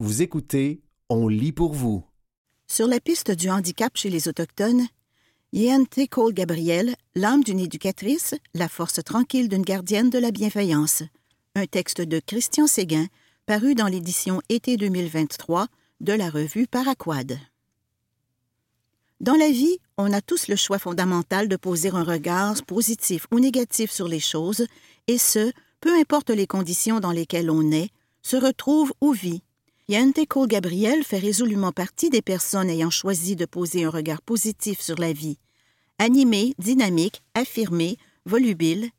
Vous écoutez On lit pour vous. Sur la piste du handicap chez les Autochtones, Yente Cole Gabriel, l'âme d'une éducatrice, la force tranquille d'une gardienne de la bienveillance. Un texte de Christian Séguin, paru dans l'édition été 2023 de la revue Paraquad. Dans la vie, on a tous le choix fondamental de poser un regard positif ou négatif sur les choses, et ce, peu importe les conditions dans lesquelles on est, se retrouve ou vit. Yante Cole Gabriel fait résolument partie des personnes ayant choisi de poser un regard positif sur la vie. Animée, dynamique, affirmée, volubile.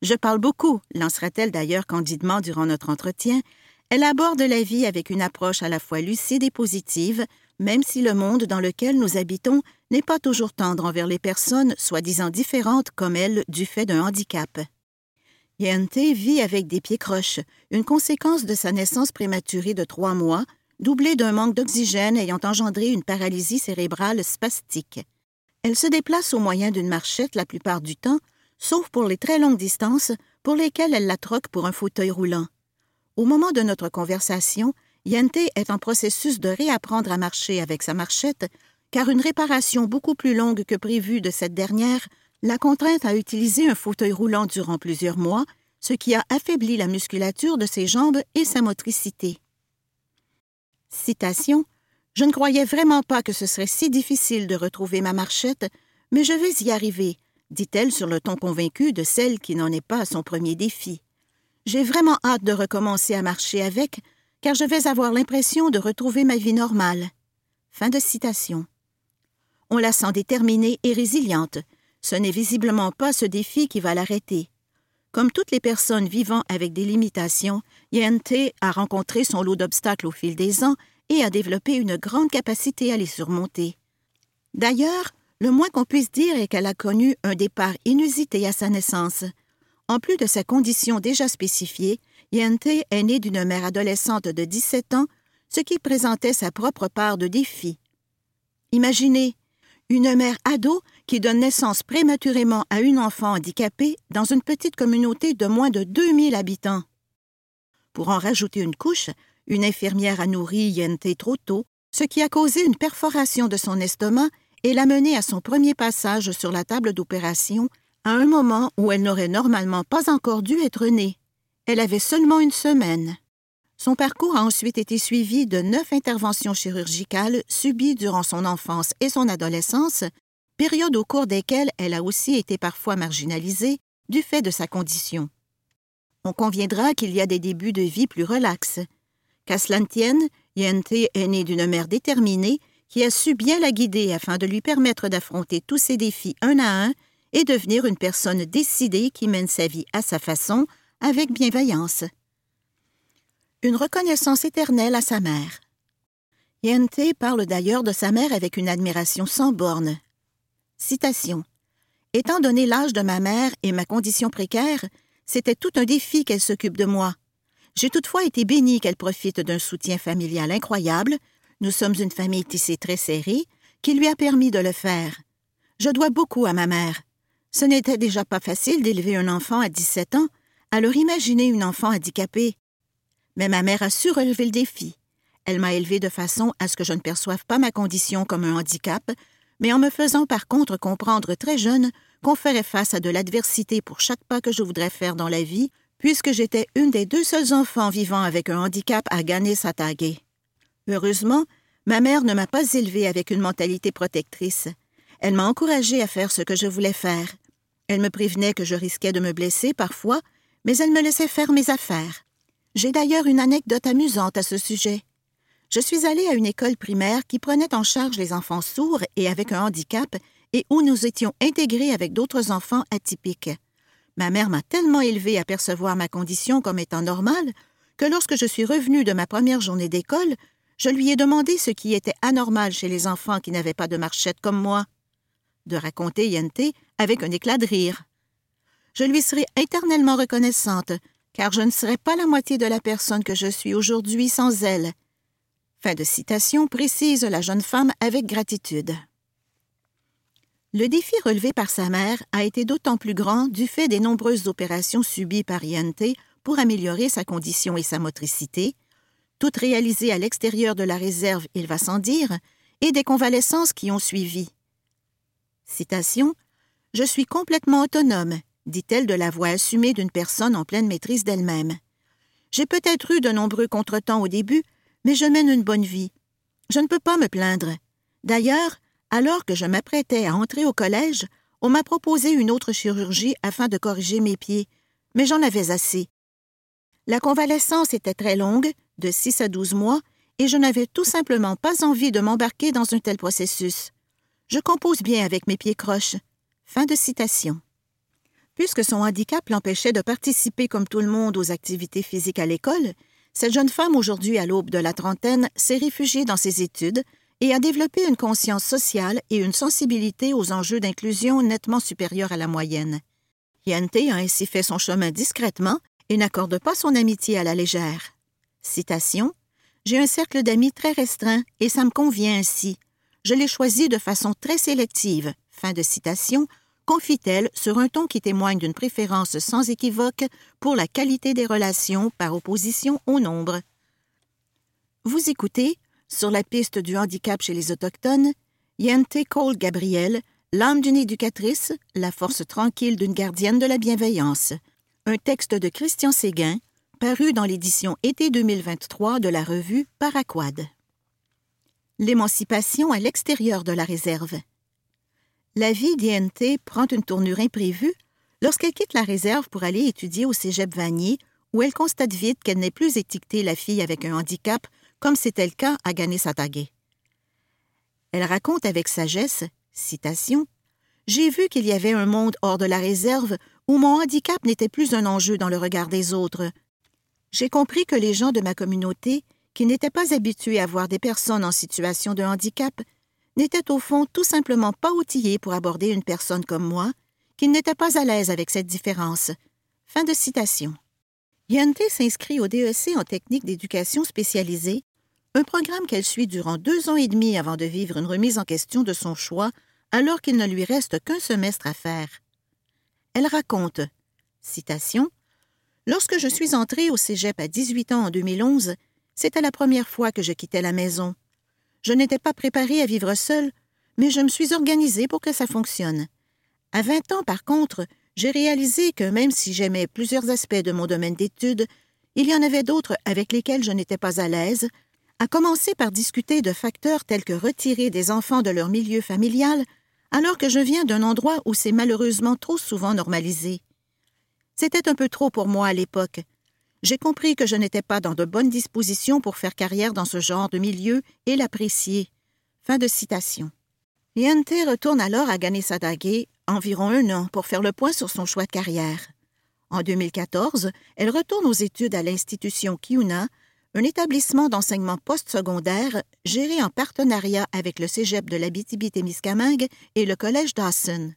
Je parle beaucoup, lancera-t-elle d'ailleurs candidement durant notre entretien. Elle aborde la vie avec une approche à la fois lucide et positive, même si le monde dans lequel nous habitons n'est pas toujours tendre envers les personnes soi-disant différentes comme elle du fait d'un handicap. Yente vit avec des pieds croches, une conséquence de sa naissance prématurée de trois mois, doublée d'un manque d'oxygène ayant engendré une paralysie cérébrale spastique. Elle se déplace au moyen d'une marchette la plupart du temps, sauf pour les très longues distances pour lesquelles elle la troque pour un fauteuil roulant. Au moment de notre conversation, Yente est en processus de réapprendre à marcher avec sa marchette, car une réparation beaucoup plus longue que prévue de cette dernière la contrainte à utiliser un fauteuil roulant durant plusieurs mois, ce qui a affaibli la musculature de ses jambes et sa motricité. Citation Je ne croyais vraiment pas que ce serait si difficile de retrouver ma marchette, mais je vais y arriver, dit-elle sur le ton convaincu de celle qui n'en est pas à son premier défi. J'ai vraiment hâte de recommencer à marcher avec, car je vais avoir l'impression de retrouver ma vie normale. Fin de citation. On la sent déterminée et résiliente. Ce n'est visiblement pas ce défi qui va l'arrêter. Comme toutes les personnes vivant avec des limitations, Yente a rencontré son lot d'obstacles au fil des ans et a développé une grande capacité à les surmonter. D'ailleurs, le moins qu'on puisse dire est qu'elle a connu un départ inusité à sa naissance. En plus de sa condition déjà spécifiée, Yente est née d'une mère adolescente de 17 ans, ce qui présentait sa propre part de défis. Imaginez, une mère ado qui donne naissance prématurément à une enfant handicapée dans une petite communauté de moins de 2000 habitants. Pour en rajouter une couche, une infirmière a nourri Yente trop tôt, ce qui a causé une perforation de son estomac et l'a menée à son premier passage sur la table d'opération à un moment où elle n'aurait normalement pas encore dû être née. Elle avait seulement une semaine. Son parcours a ensuite été suivi de neuf interventions chirurgicales subies durant son enfance et son adolescence, période au cours desquelles elle a aussi été parfois marginalisée du fait de sa condition. On conviendra qu'il y a des débuts de vie plus relax. Qu'à cela Yente est née d'une mère déterminée qui a su bien la guider afin de lui permettre d'affronter tous ses défis un à un et devenir une personne décidée qui mène sa vie à sa façon, avec bienveillance. Une reconnaissance éternelle à sa mère. Yente parle d'ailleurs de sa mère avec une admiration sans borne. Citation. Étant donné l'âge de ma mère et ma condition précaire, c'était tout un défi qu'elle s'occupe de moi. J'ai toutefois été bénie qu'elle profite d'un soutien familial incroyable. Nous sommes une famille tissée très serrée, qui lui a permis de le faire. Je dois beaucoup à ma mère. Ce n'était déjà pas facile d'élever un enfant à 17 ans, alors imaginez une enfant handicapée. Mais ma mère a su relever le défi. Elle m'a élevée de façon à ce que je ne perçoive pas ma condition comme un handicap, mais en me faisant par contre comprendre très jeune qu'on ferait face à de l'adversité pour chaque pas que je voudrais faire dans la vie, puisque j'étais une des deux seuls enfants vivant avec un handicap à gagner sa taguée. Heureusement, ma mère ne m'a pas élevée avec une mentalité protectrice. Elle m'a encouragée à faire ce que je voulais faire. Elle me prévenait que je risquais de me blesser parfois, mais elle me laissait faire mes affaires. J'ai d'ailleurs une anecdote amusante à ce sujet. Je suis allée à une école primaire qui prenait en charge les enfants sourds et avec un handicap et où nous étions intégrés avec d'autres enfants atypiques. Ma mère m'a tellement élevée à percevoir ma condition comme étant normale que lorsque je suis revenue de ma première journée d'école, je lui ai demandé ce qui était anormal chez les enfants qui n'avaient pas de marchette comme moi. De raconter Yente avec un éclat de rire. Je lui serai éternellement reconnaissante, car je ne serais pas la moitié de la personne que je suis aujourd'hui sans elle. Fin de citation précise la jeune femme avec gratitude. Le défi relevé par sa mère a été d'autant plus grand du fait des nombreuses opérations subies par Yente pour améliorer sa condition et sa motricité, toutes réalisées à l'extérieur de la réserve, il va sans dire, et des convalescences qui ont suivi. Citation Je suis complètement autonome, dit-elle de la voix assumée d'une personne en pleine maîtrise d'elle-même. J'ai peut-être eu de nombreux contretemps au début, mais je mène une bonne vie. Je ne peux pas me plaindre. D'ailleurs, alors que je m'apprêtais à entrer au collège, on m'a proposé une autre chirurgie afin de corriger mes pieds, mais j'en avais assez. La convalescence était très longue, de six à douze mois, et je n'avais tout simplement pas envie de m'embarquer dans un tel processus. Je compose bien avec mes pieds croches. Fin de citation. Puisque son handicap l'empêchait de participer comme tout le monde aux activités physiques à l'école, cette jeune femme, aujourd'hui à l'aube de la trentaine, s'est réfugiée dans ses études et a développé une conscience sociale et une sensibilité aux enjeux d'inclusion nettement supérieure à la moyenne. Yente a ainsi fait son chemin discrètement et n'accorde pas son amitié à la légère. Citation J'ai un cercle d'amis très restreint et ça me convient ainsi. Je l'ai choisi de façon très sélective. Fin de citation, confie-t-elle sur un ton qui témoigne d'une préférence sans équivoque pour la qualité des relations par opposition au nombre. Vous écoutez, sur la piste du handicap chez les Autochtones, Yente Cole Gabriel, l'âme d'une éducatrice, la force tranquille d'une gardienne de la bienveillance. Un texte de Christian Séguin, paru dans l'édition été 2023 de la revue Paraquad. L'émancipation à l'extérieur de la réserve. La vie d'INT prend une tournure imprévue lorsqu'elle quitte la réserve pour aller étudier au cégep Vanier, où elle constate vite qu'elle n'est plus étiquetée la fille avec un handicap, comme c'était le cas à Ganesatagé. Elle raconte avec sagesse, citation, J'ai vu qu'il y avait un monde hors de la réserve où mon handicap n'était plus un enjeu dans le regard des autres. J'ai compris que les gens de ma communauté, qui n'étaient pas habitués à voir des personnes en situation de handicap, n'étaient au fond tout simplement pas outillés pour aborder une personne comme moi, qu'ils n'étaient pas à l'aise avec cette différence. Fin de citation. Yante s'inscrit au DEC en technique d'éducation spécialisée, un programme qu'elle suit durant deux ans et demi avant de vivre une remise en question de son choix, alors qu'il ne lui reste qu'un semestre à faire. Elle raconte citation, Lorsque je suis entrée au cégep à 18 ans en 2011, c'était la première fois que je quittais la maison. Je n'étais pas préparée à vivre seule, mais je me suis organisée pour que ça fonctionne. À 20 ans, par contre, j'ai réalisé que même si j'aimais plusieurs aspects de mon domaine d'études, il y en avait d'autres avec lesquels je n'étais pas à l'aise, à commencer par discuter de facteurs tels que retirer des enfants de leur milieu familial, alors que je viens d'un endroit où c'est malheureusement trop souvent normalisé. C'était un peu trop pour moi à l'époque, j'ai compris que je n'étais pas dans de bonnes dispositions pour faire carrière dans ce genre de milieu et l'apprécier. Fin de citation. Retourne alors à Ganesadage environ un an pour faire le point sur son choix de carrière. En 2014, elle retourne aux études à l'institution Kiuna, un établissement d'enseignement postsecondaire géré en partenariat avec le cégep de l'Abitibi-Témiscamingue et le collège Dawson.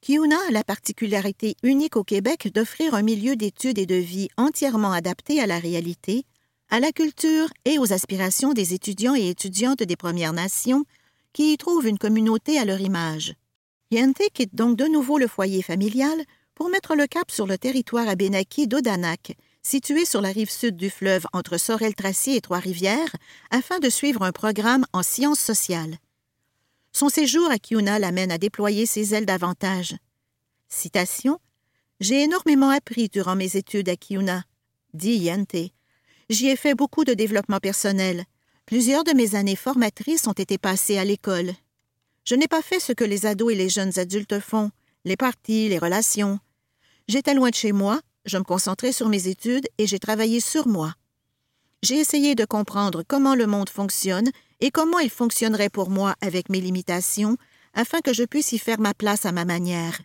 Kiuna a la particularité unique au Québec d'offrir un milieu d'études et de vie entièrement adapté à la réalité, à la culture et aux aspirations des étudiants et étudiantes des Premières Nations qui y trouvent une communauté à leur image. Yente quitte donc de nouveau le foyer familial pour mettre le cap sur le territoire abénaki d'Odanak, situé sur la rive sud du fleuve entre Sorel-Tracy et Trois-Rivières, afin de suivre un programme en sciences sociales. Son séjour à Kiuna l'amène à déployer ses ailes davantage. Citation J'ai énormément appris durant mes études à Kiuna, dit Yente. J'y ai fait beaucoup de développement personnel. Plusieurs de mes années formatrices ont été passées à l'école. Je n'ai pas fait ce que les ados et les jeunes adultes font, les parties, les relations. J'étais loin de chez moi, je me concentrais sur mes études et j'ai travaillé sur moi. J'ai essayé de comprendre comment le monde fonctionne et comment il fonctionnerait pour moi avec mes limitations, afin que je puisse y faire ma place à ma manière?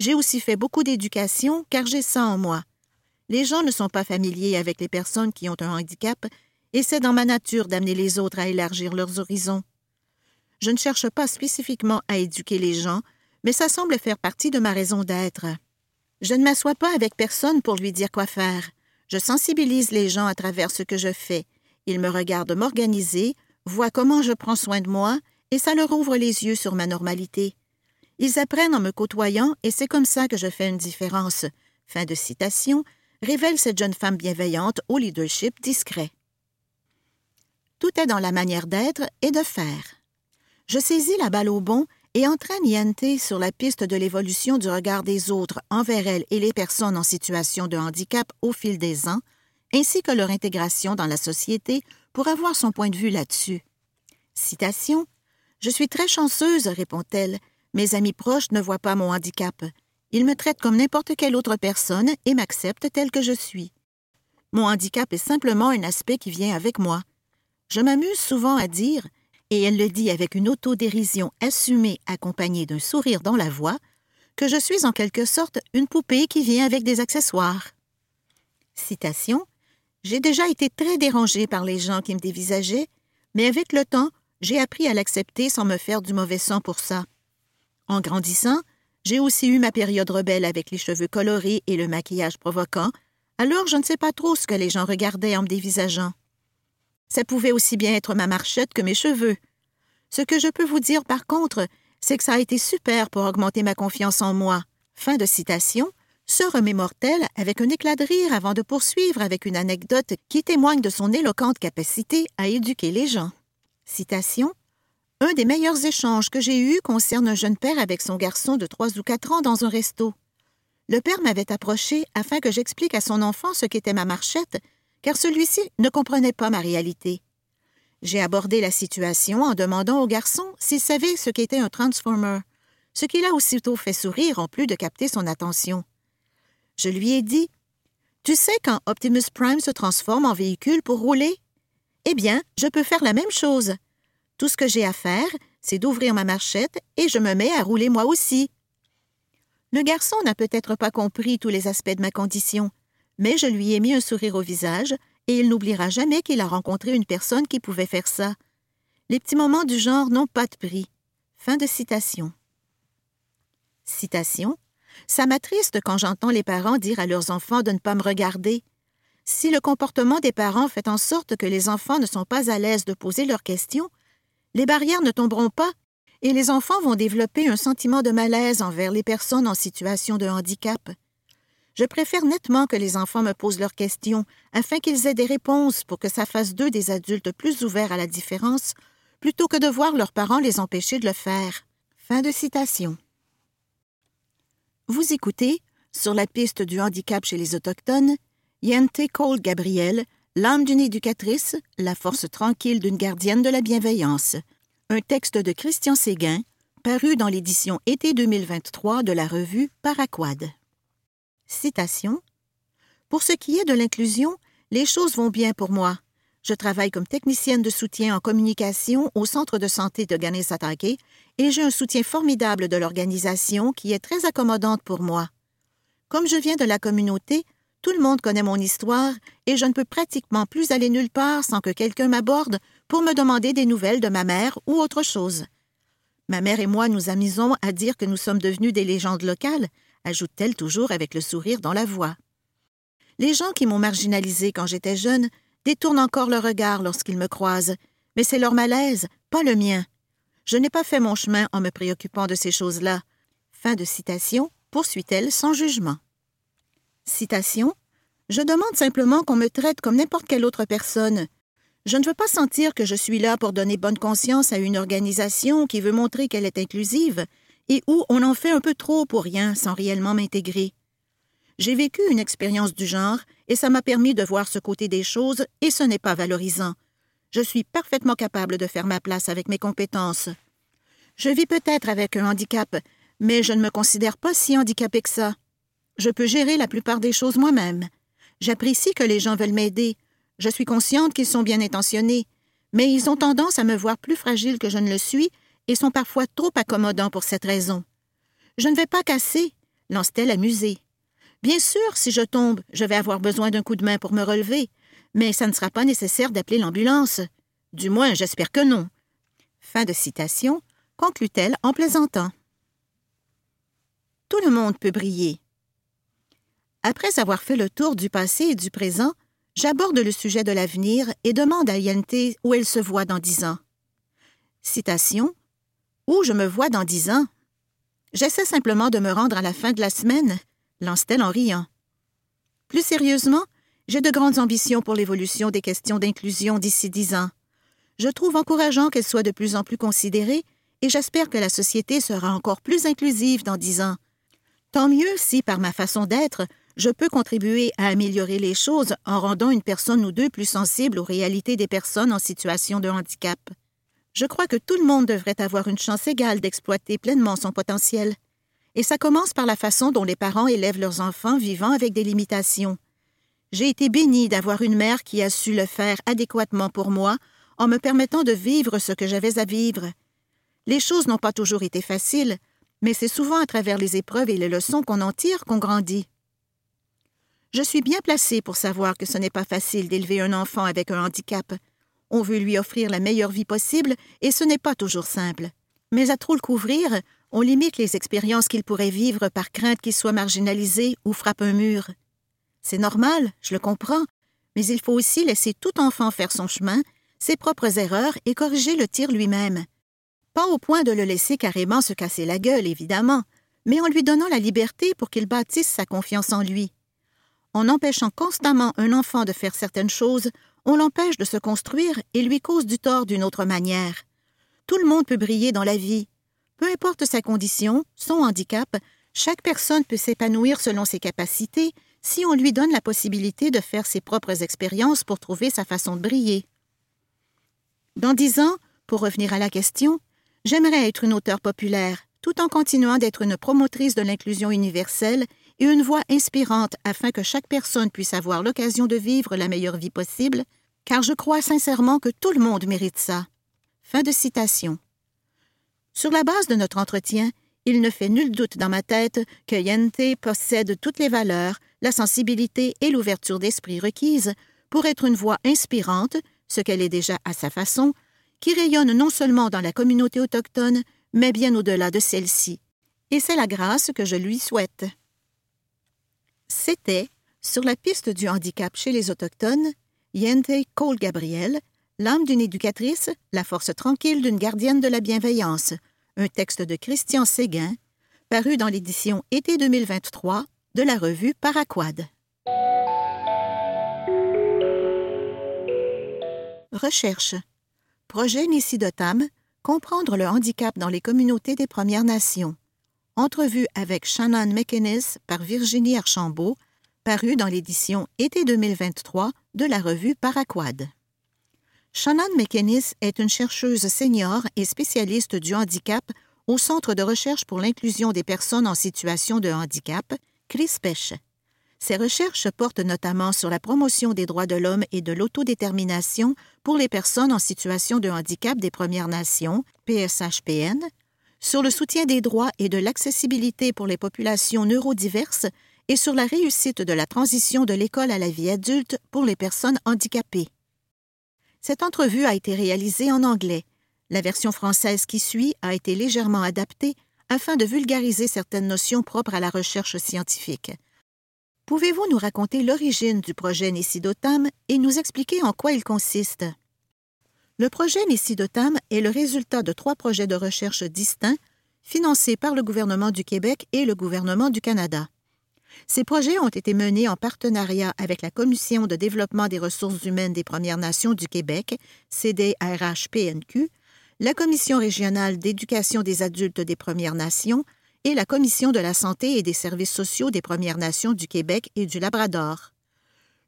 J'ai aussi fait beaucoup d'éducation car j'ai ça en moi. Les gens ne sont pas familiers avec les personnes qui ont un handicap et c'est dans ma nature d'amener les autres à élargir leurs horizons. Je ne cherche pas spécifiquement à éduquer les gens, mais ça semble faire partie de ma raison d'être. Je ne m'assois pas avec personne pour lui dire quoi faire. Je sensibilise les gens à travers ce que je fais. Ils me regardent m'organiser, voient comment je prends soin de moi, et ça leur ouvre les yeux sur ma normalité. Ils apprennent en me côtoyant, et c'est comme ça que je fais une différence. Fin de citation, révèle cette jeune femme bienveillante au leadership discret. est dans la manière d'être et de faire. Je saisis la balle au bon et entraîne Yente sur la piste de l'évolution du regard des autres envers elle et les personnes en situation de handicap au fil des ans, ainsi que leur intégration dans la société pour avoir son point de vue là-dessus. Citation Je suis très chanceuse, répond-elle. Mes amis proches ne voient pas mon handicap. Ils me traitent comme n'importe quelle autre personne et m'acceptent tel que je suis. Mon handicap est simplement un aspect qui vient avec moi. Je m'amuse souvent à dire, et elle le dit avec une autodérision assumée accompagnée d'un sourire dans la voix, que je suis en quelque sorte une poupée qui vient avec des accessoires. Citation J'ai déjà été très dérangée par les gens qui me dévisageaient, mais avec le temps, j'ai appris à l'accepter sans me faire du mauvais sang pour ça. En grandissant, j'ai aussi eu ma période rebelle avec les cheveux colorés et le maquillage provoquant, alors je ne sais pas trop ce que les gens regardaient en me dévisageant. Ça pouvait aussi bien être ma marchette que mes cheveux. Ce que je peux vous dire par contre, c'est que ça a été super pour augmenter ma confiance en moi. Fin de citation, se remémore-t-elle avec un éclat de rire avant de poursuivre avec une anecdote qui témoigne de son éloquente capacité à éduquer les gens? Citation Un des meilleurs échanges que j'ai eus concerne un jeune père avec son garçon de trois ou quatre ans dans un resto. Le père m'avait approché afin que j'explique à son enfant ce qu'était ma marchette, car celui-ci ne comprenait pas ma réalité. J'ai abordé la situation en demandant au garçon s'il savait ce qu'était un transformer, ce qui l'a aussitôt fait sourire en plus de capter son attention. Je lui ai dit Tu sais quand Optimus Prime se transforme en véhicule pour rouler? Eh bien, je peux faire la même chose. Tout ce que j'ai à faire, c'est d'ouvrir ma marchette et je me mets à rouler moi aussi. Le garçon n'a peut-être pas compris tous les aspects de ma condition, mais je lui ai mis un sourire au visage et il n'oubliera jamais qu'il a rencontré une personne qui pouvait faire ça. Les petits moments du genre n'ont pas de prix. Fin de citation. Citation ça m'attriste quand j'entends les parents dire à leurs enfants de ne pas me regarder. Si le comportement des parents fait en sorte que les enfants ne sont pas à l'aise de poser leurs questions, les barrières ne tomberont pas et les enfants vont développer un sentiment de malaise envers les personnes en situation de handicap. Je préfère nettement que les enfants me posent leurs questions afin qu'ils aient des réponses pour que ça fasse d'eux des adultes plus ouverts à la différence, plutôt que de voir leurs parents les empêcher de le faire. Fin de citation. Vous écoutez, sur la piste du handicap chez les Autochtones, Yente Cole Gabriel, l'âme d'une éducatrice, la force tranquille d'une gardienne de la bienveillance. Un texte de Christian Séguin, paru dans l'édition été 2023 de la revue Paraquad. Citation Pour ce qui est de l'inclusion, les choses vont bien pour moi. Je travaille comme technicienne de soutien en communication au centre de santé de Ganesatake et j'ai un soutien formidable de l'organisation qui est très accommodante pour moi. Comme je viens de la communauté, tout le monde connaît mon histoire et je ne peux pratiquement plus aller nulle part sans que quelqu'un m'aborde pour me demander des nouvelles de ma mère ou autre chose. Ma mère et moi nous amusons à dire que nous sommes devenus des légendes locales, ajoute-t-elle toujours avec le sourire dans la voix. Les gens qui m'ont marginalisée quand j'étais jeune détournent encore le regard lorsqu'ils me croisent, mais c'est leur malaise, pas le mien. Je n'ai pas fait mon chemin en me préoccupant de ces choses-là. Fin de citation, poursuit-elle sans jugement. Citation Je demande simplement qu'on me traite comme n'importe quelle autre personne. Je ne veux pas sentir que je suis là pour donner bonne conscience à une organisation qui veut montrer qu'elle est inclusive et où on en fait un peu trop pour rien sans réellement m'intégrer. J'ai vécu une expérience du genre et ça m'a permis de voir ce côté des choses et ce n'est pas valorisant. Je suis parfaitement capable de faire ma place avec mes compétences. Je vis peut-être avec un handicap, mais je ne me considère pas si handicapé que ça. Je peux gérer la plupart des choses moi-même. J'apprécie que les gens veulent m'aider. Je suis consciente qu'ils sont bien intentionnés, mais ils ont tendance à me voir plus fragile que je ne le suis et sont parfois trop accommodants pour cette raison. Je ne vais pas casser, lance-t-elle amusée. Bien sûr, si je tombe, je vais avoir besoin d'un coup de main pour me relever, mais ça ne sera pas nécessaire d'appeler l'ambulance. Du moins, j'espère que non. Fin de citation, conclut-elle en plaisantant. Tout le monde peut briller. Après avoir fait le tour du passé et du présent, j'aborde le sujet de l'avenir et demande à Yente où elle se voit dans dix ans. Citation Où je me vois dans dix ans? J'essaie simplement de me rendre à la fin de la semaine lance-t-elle en riant. Plus sérieusement, j'ai de grandes ambitions pour l'évolution des questions d'inclusion d'ici dix ans. Je trouve encourageant qu'elle soit de plus en plus considérée et j'espère que la société sera encore plus inclusive dans dix ans. Tant mieux si, par ma façon d'être, je peux contribuer à améliorer les choses en rendant une personne ou deux plus sensible aux réalités des personnes en situation de handicap. Je crois que tout le monde devrait avoir une chance égale d'exploiter pleinement son potentiel. Et ça commence par la façon dont les parents élèvent leurs enfants vivant avec des limitations. J'ai été bénie d'avoir une mère qui a su le faire adéquatement pour moi en me permettant de vivre ce que j'avais à vivre. Les choses n'ont pas toujours été faciles, mais c'est souvent à travers les épreuves et les leçons qu'on en tire qu'on grandit. Je suis bien placée pour savoir que ce n'est pas facile d'élever un enfant avec un handicap. On veut lui offrir la meilleure vie possible et ce n'est pas toujours simple. Mais à trop le couvrir, on limite les expériences qu'il pourrait vivre par crainte qu'il soit marginalisé ou frappe un mur. C'est normal, je le comprends, mais il faut aussi laisser tout enfant faire son chemin, ses propres erreurs et corriger le tir lui-même. Pas au point de le laisser carrément se casser la gueule, évidemment, mais en lui donnant la liberté pour qu'il bâtisse sa confiance en lui. En empêchant constamment un enfant de faire certaines choses, on l'empêche de se construire et lui cause du tort d'une autre manière. Tout le monde peut briller dans la vie. Peu importe sa condition, son handicap, chaque personne peut s'épanouir selon ses capacités si on lui donne la possibilité de faire ses propres expériences pour trouver sa façon de briller. Dans dix ans, pour revenir à la question, j'aimerais être une auteure populaire, tout en continuant d'être une promotrice de l'inclusion universelle et une voix inspirante afin que chaque personne puisse avoir l'occasion de vivre la meilleure vie possible, car je crois sincèrement que tout le monde mérite ça. Fin de citation. Sur la base de notre entretien, il ne fait nul doute dans ma tête que Yente possède toutes les valeurs, la sensibilité et l'ouverture d'esprit requises pour être une voix inspirante, ce qu'elle est déjà à sa façon, qui rayonne non seulement dans la communauté autochtone, mais bien au-delà de celle-ci. Et c'est la grâce que je lui souhaite. C'était, sur la piste du handicap chez les Autochtones, Yente Cole Gabriel, L'âme d'une éducatrice, la force tranquille d'une gardienne de la bienveillance, un texte de Christian Séguin, paru dans l'édition été 2023 de la revue Paraquad. Recherche. Projet Nisidotam, comprendre le handicap dans les communautés des Premières Nations. Entrevue avec Shannon McInnes par Virginie Archambault, paru dans l'édition été 2023 de la revue Paraquad. Shannon McInnes est une chercheuse senior et spécialiste du handicap au Centre de recherche pour l'inclusion des personnes en situation de handicap, CRISPECH. Ses recherches portent notamment sur la promotion des droits de l'homme et de l'autodétermination pour les personnes en situation de handicap des Premières Nations, PSHPN, sur le soutien des droits et de l'accessibilité pour les populations neurodiverses et sur la réussite de la transition de l'école à la vie adulte pour les personnes handicapées. Cette entrevue a été réalisée en anglais. La version française qui suit a été légèrement adaptée afin de vulgariser certaines notions propres à la recherche scientifique. Pouvez-vous nous raconter l'origine du projet Nessidotam et nous expliquer en quoi il consiste? Le projet Nessidotam est le résultat de trois projets de recherche distincts financés par le gouvernement du Québec et le gouvernement du Canada. Ces projets ont été menés en partenariat avec la Commission de développement des ressources humaines des Premières Nations du Québec, CDRH-PNQ, la Commission régionale d'éducation des adultes des Premières Nations et la Commission de la santé et des services sociaux des Premières Nations du Québec et du Labrador.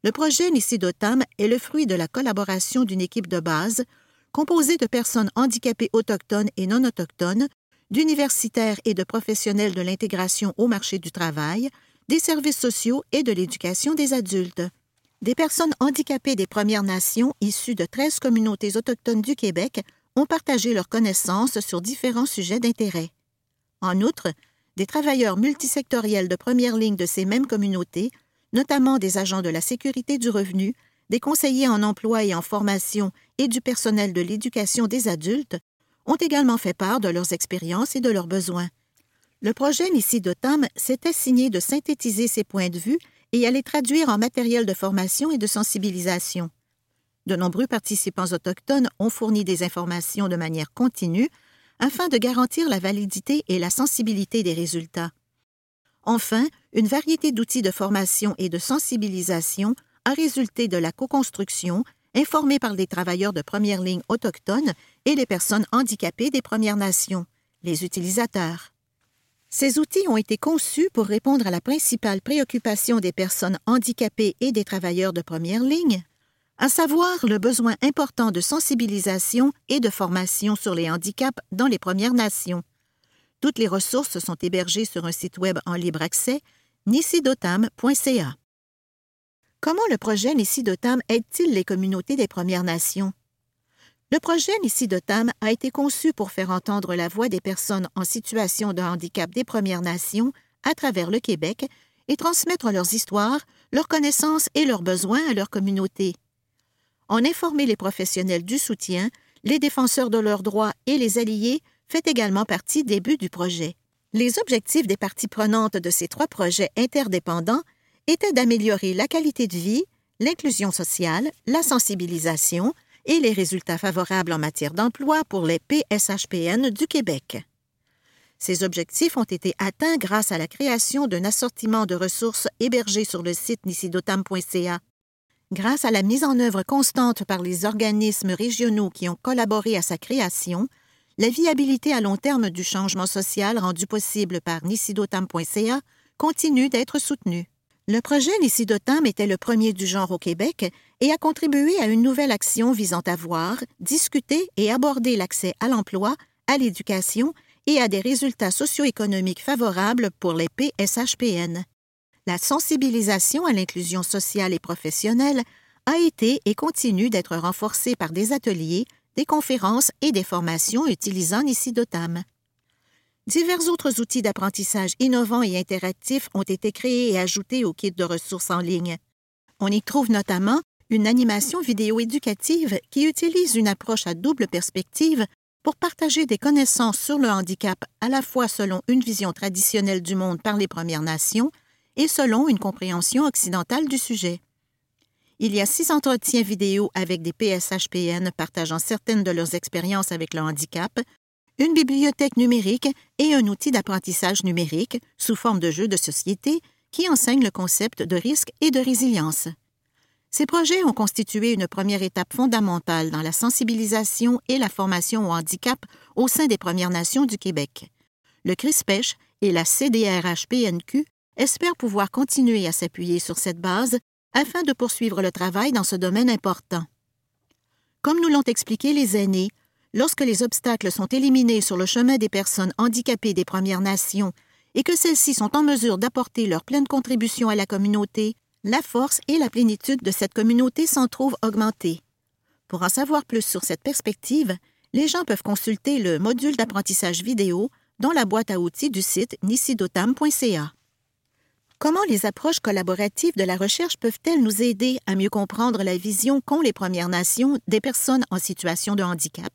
Le projet Nissidotam est le fruit de la collaboration d'une équipe de base composée de personnes handicapées autochtones et non autochtones, d'universitaires et de professionnels de l'intégration au marché du travail, des services sociaux et de l'éducation des adultes. Des personnes handicapées des Premières Nations issues de 13 communautés autochtones du Québec ont partagé leurs connaissances sur différents sujets d'intérêt. En outre, des travailleurs multisectoriels de première ligne de ces mêmes communautés, notamment des agents de la sécurité du revenu, des conseillers en emploi et en formation et du personnel de l'éducation des adultes, ont également fait part de leurs expériences et de leurs besoins. Le projet Nissi Dotam s'est assigné de synthétiser ces points de vue et à les traduire en matériel de formation et de sensibilisation. De nombreux participants autochtones ont fourni des informations de manière continue afin de garantir la validité et la sensibilité des résultats. Enfin, une variété d'outils de formation et de sensibilisation a résulté de la co-construction informés par les travailleurs de première ligne autochtones et les personnes handicapées des Premières Nations, les utilisateurs. Ces outils ont été conçus pour répondre à la principale préoccupation des personnes handicapées et des travailleurs de première ligne, à savoir le besoin important de sensibilisation et de formation sur les handicaps dans les Premières Nations. Toutes les ressources sont hébergées sur un site Web en libre accès, nisidotam.ca. Comment le projet Nisidotam aide-t-il les communautés des Premières Nations? Le projet Nisidotam a été conçu pour faire entendre la voix des personnes en situation de handicap des Premières Nations à travers le Québec et transmettre leurs histoires, leurs connaissances et leurs besoins à leur communauté. En informer les professionnels du soutien, les défenseurs de leurs droits et les alliés fait également partie des buts du projet. Les objectifs des parties prenantes de ces trois projets interdépendants étaient d'améliorer la qualité de vie, l'inclusion sociale, la sensibilisation et les résultats favorables en matière d'emploi pour les PSHPN du Québec. Ces objectifs ont été atteints grâce à la création d'un assortiment de ressources hébergées sur le site nicidotam.ca. Grâce à la mise en œuvre constante par les organismes régionaux qui ont collaboré à sa création, la viabilité à long terme du changement social rendu possible par nicidotam.ca continue d'être soutenue. Le projet Nicidotam était le premier du genre au Québec et a contribué à une nouvelle action visant à voir, discuter et aborder l'accès à l'emploi, à l'éducation et à des résultats socio-économiques favorables pour les PSHPN. La sensibilisation à l'inclusion sociale et professionnelle a été et continue d'être renforcée par des ateliers, des conférences et des formations utilisant Nicidotam. Divers autres outils d'apprentissage innovants et interactifs ont été créés et ajoutés au kit de ressources en ligne. On y trouve notamment une animation vidéo éducative qui utilise une approche à double perspective pour partager des connaissances sur le handicap à la fois selon une vision traditionnelle du monde par les Premières Nations et selon une compréhension occidentale du sujet. Il y a six entretiens vidéo avec des PSHPN partageant certaines de leurs expériences avec le handicap, une bibliothèque numérique et un outil d'apprentissage numérique sous forme de jeu de société qui enseigne le concept de risque et de résilience. Ces projets ont constitué une première étape fondamentale dans la sensibilisation et la formation au handicap au sein des Premières Nations du Québec. Le CRISPECH et la CDRH-PNQ espèrent pouvoir continuer à s'appuyer sur cette base afin de poursuivre le travail dans ce domaine important. Comme nous l'ont expliqué les aînés, lorsque les obstacles sont éliminés sur le chemin des personnes handicapées des Premières Nations et que celles-ci sont en mesure d'apporter leur pleine contribution à la communauté, la force et la plénitude de cette communauté s'en trouvent augmentées. Pour en savoir plus sur cette perspective, les gens peuvent consulter le module d'apprentissage vidéo dans la boîte à outils du site nicidotam.ca. Comment les approches collaboratives de la recherche peuvent-elles nous aider à mieux comprendre la vision qu'ont les Premières Nations des personnes en situation de handicap?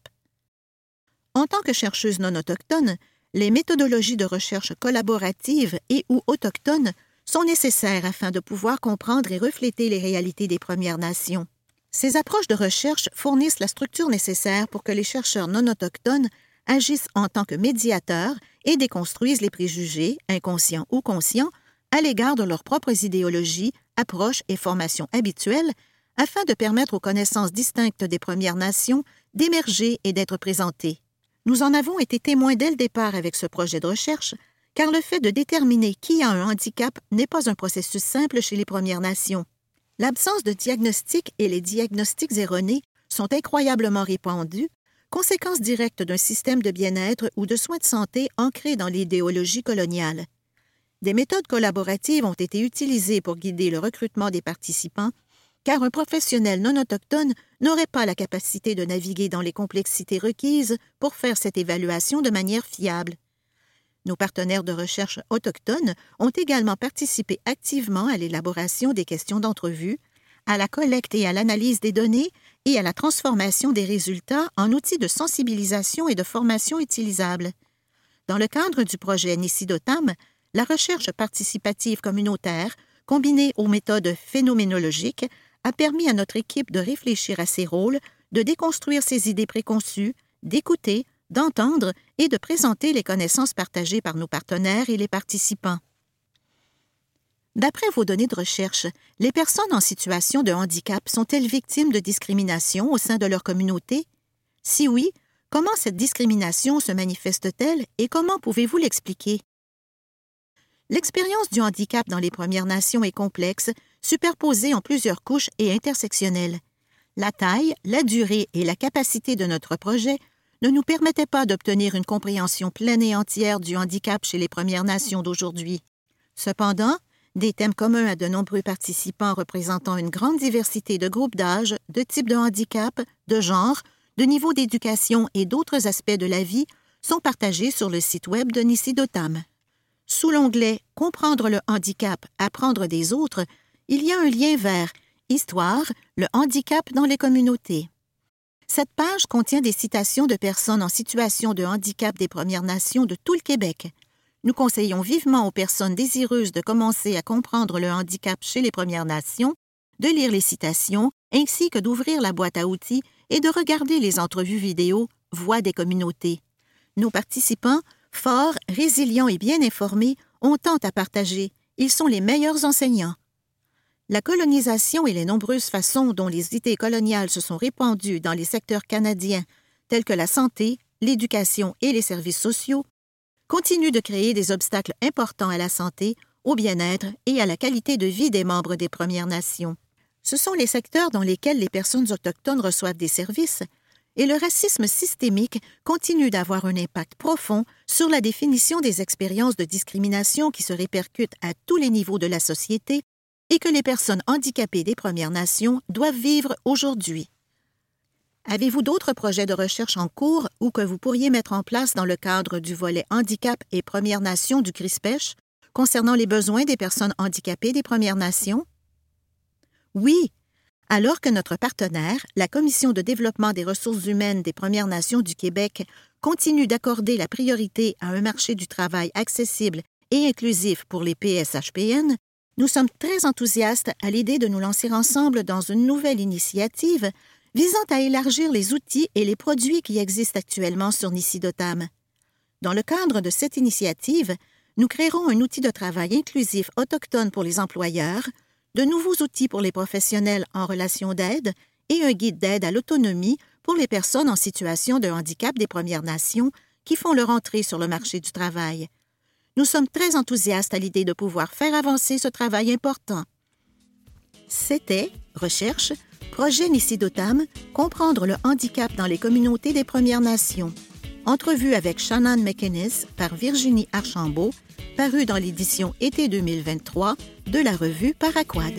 En tant que chercheuse non autochtone, les méthodologies de recherche collaboratives et ou autochtones sont nécessaires afin de pouvoir comprendre et refléter les réalités des Premières Nations. Ces approches de recherche fournissent la structure nécessaire pour que les chercheurs non autochtones agissent en tant que médiateurs et déconstruisent les préjugés, inconscients ou conscients, à l'égard de leurs propres idéologies, approches et formations habituelles afin de permettre aux connaissances distinctes des Premières Nations d'émerger et d'être présentées. Nous en avons été témoins dès le départ avec ce projet de recherche, car le fait de déterminer qui a un handicap n'est pas un processus simple chez les Premières Nations. L'absence de diagnostic et les diagnostics erronés sont incroyablement répandus, conséquence directe d'un système de bien-être ou de soins de santé ancré dans l'idéologie coloniale. Des méthodes collaboratives ont été utilisées pour guider le recrutement des participants, car un professionnel non autochtone n'aurait pas la capacité de naviguer dans les complexités requises pour faire cette évaluation de manière fiable. Nos partenaires de recherche autochtones ont également participé activement à l'élaboration des questions d'entrevue, à la collecte et à l'analyse des données et à la transformation des résultats en outils de sensibilisation et de formation utilisables. Dans le cadre du projet Nicidotam, la recherche participative communautaire, combinée aux méthodes phénoménologiques, a permis à notre équipe de réfléchir à ses rôles, de déconstruire ses idées préconçues, d'écouter, d'entendre et de présenter les connaissances partagées par nos partenaires et les participants. D'après vos données de recherche, les personnes en situation de handicap sont-elles victimes de discrimination au sein de leur communauté? Si oui, comment cette discrimination se manifeste-t-elle et comment pouvez-vous l'expliquer? L'expérience du handicap dans les Premières Nations est complexe, superposée en plusieurs couches et intersectionnelle. La taille, la durée et la capacité de notre projet ne nous permettaient pas d'obtenir une compréhension pleine et entière du handicap chez les Premières Nations d'aujourd'hui. Cependant, des thèmes communs à de nombreux participants représentant une grande diversité de groupes d'âge, de types de handicap, de genre, de niveau d'éducation et d'autres aspects de la vie sont partagés sur le site web de Nisidotam. Sous l'onglet Comprendre le handicap, apprendre des autres, il y a un lien vers Histoire, le handicap dans les communautés. Cette page contient des citations de personnes en situation de handicap des Premières Nations de tout le Québec, nous conseillons vivement aux personnes désireuses de commencer à comprendre le handicap chez les Premières Nations de lire les citations ainsi que d'ouvrir la boîte à outils et de regarder les entrevues vidéo Voix des communautés. Nos participants, forts, résilients et bien informés, ont tant à partager. Ils sont les meilleurs enseignants. La colonisation et les nombreuses façons dont les idées coloniales se sont répandues dans les secteurs canadiens, tels que la santé, l'éducation et les services sociaux, continue de créer des obstacles importants à la santé, au bien-être et à la qualité de vie des membres des Premières Nations. Ce sont les secteurs dans lesquels les personnes autochtones reçoivent des services, et le racisme systémique continue d'avoir un impact profond sur la définition des expériences de discrimination qui se répercutent à tous les niveaux de la société et que les personnes handicapées des Premières Nations doivent vivre aujourd'hui. Avez-vous d'autres projets de recherche en cours ou que vous pourriez mettre en place dans le cadre du volet handicap et Premières Nations du CRISPECH concernant les besoins des personnes handicapées des Premières Nations? Oui, alors que notre partenaire, la Commission de développement des ressources humaines des Premières Nations du Québec, continue d'accorder la priorité à un marché du travail accessible et inclusif pour les PSHPN, nous sommes très enthousiastes à l'idée de nous lancer ensemble dans une nouvelle initiative visant à élargir les outils et les produits qui existent actuellement sur Nisidotam. Dans le cadre de cette initiative, nous créerons un outil de travail inclusif autochtone pour les employeurs, de nouveaux outils pour les professionnels en relation d'aide et un guide d'aide à l'autonomie pour les personnes en situation de handicap des Premières Nations qui font leur entrée sur le marché du travail. Nous sommes très enthousiastes à l'idée de pouvoir faire avancer ce travail important. C'était Recherche Projet Nisidotam, comprendre le handicap dans les communautés des Premières Nations. Entrevue avec Shannon McInnes par Virginie Archambault, parue dans l'édition été 2023 de la revue Paraquad.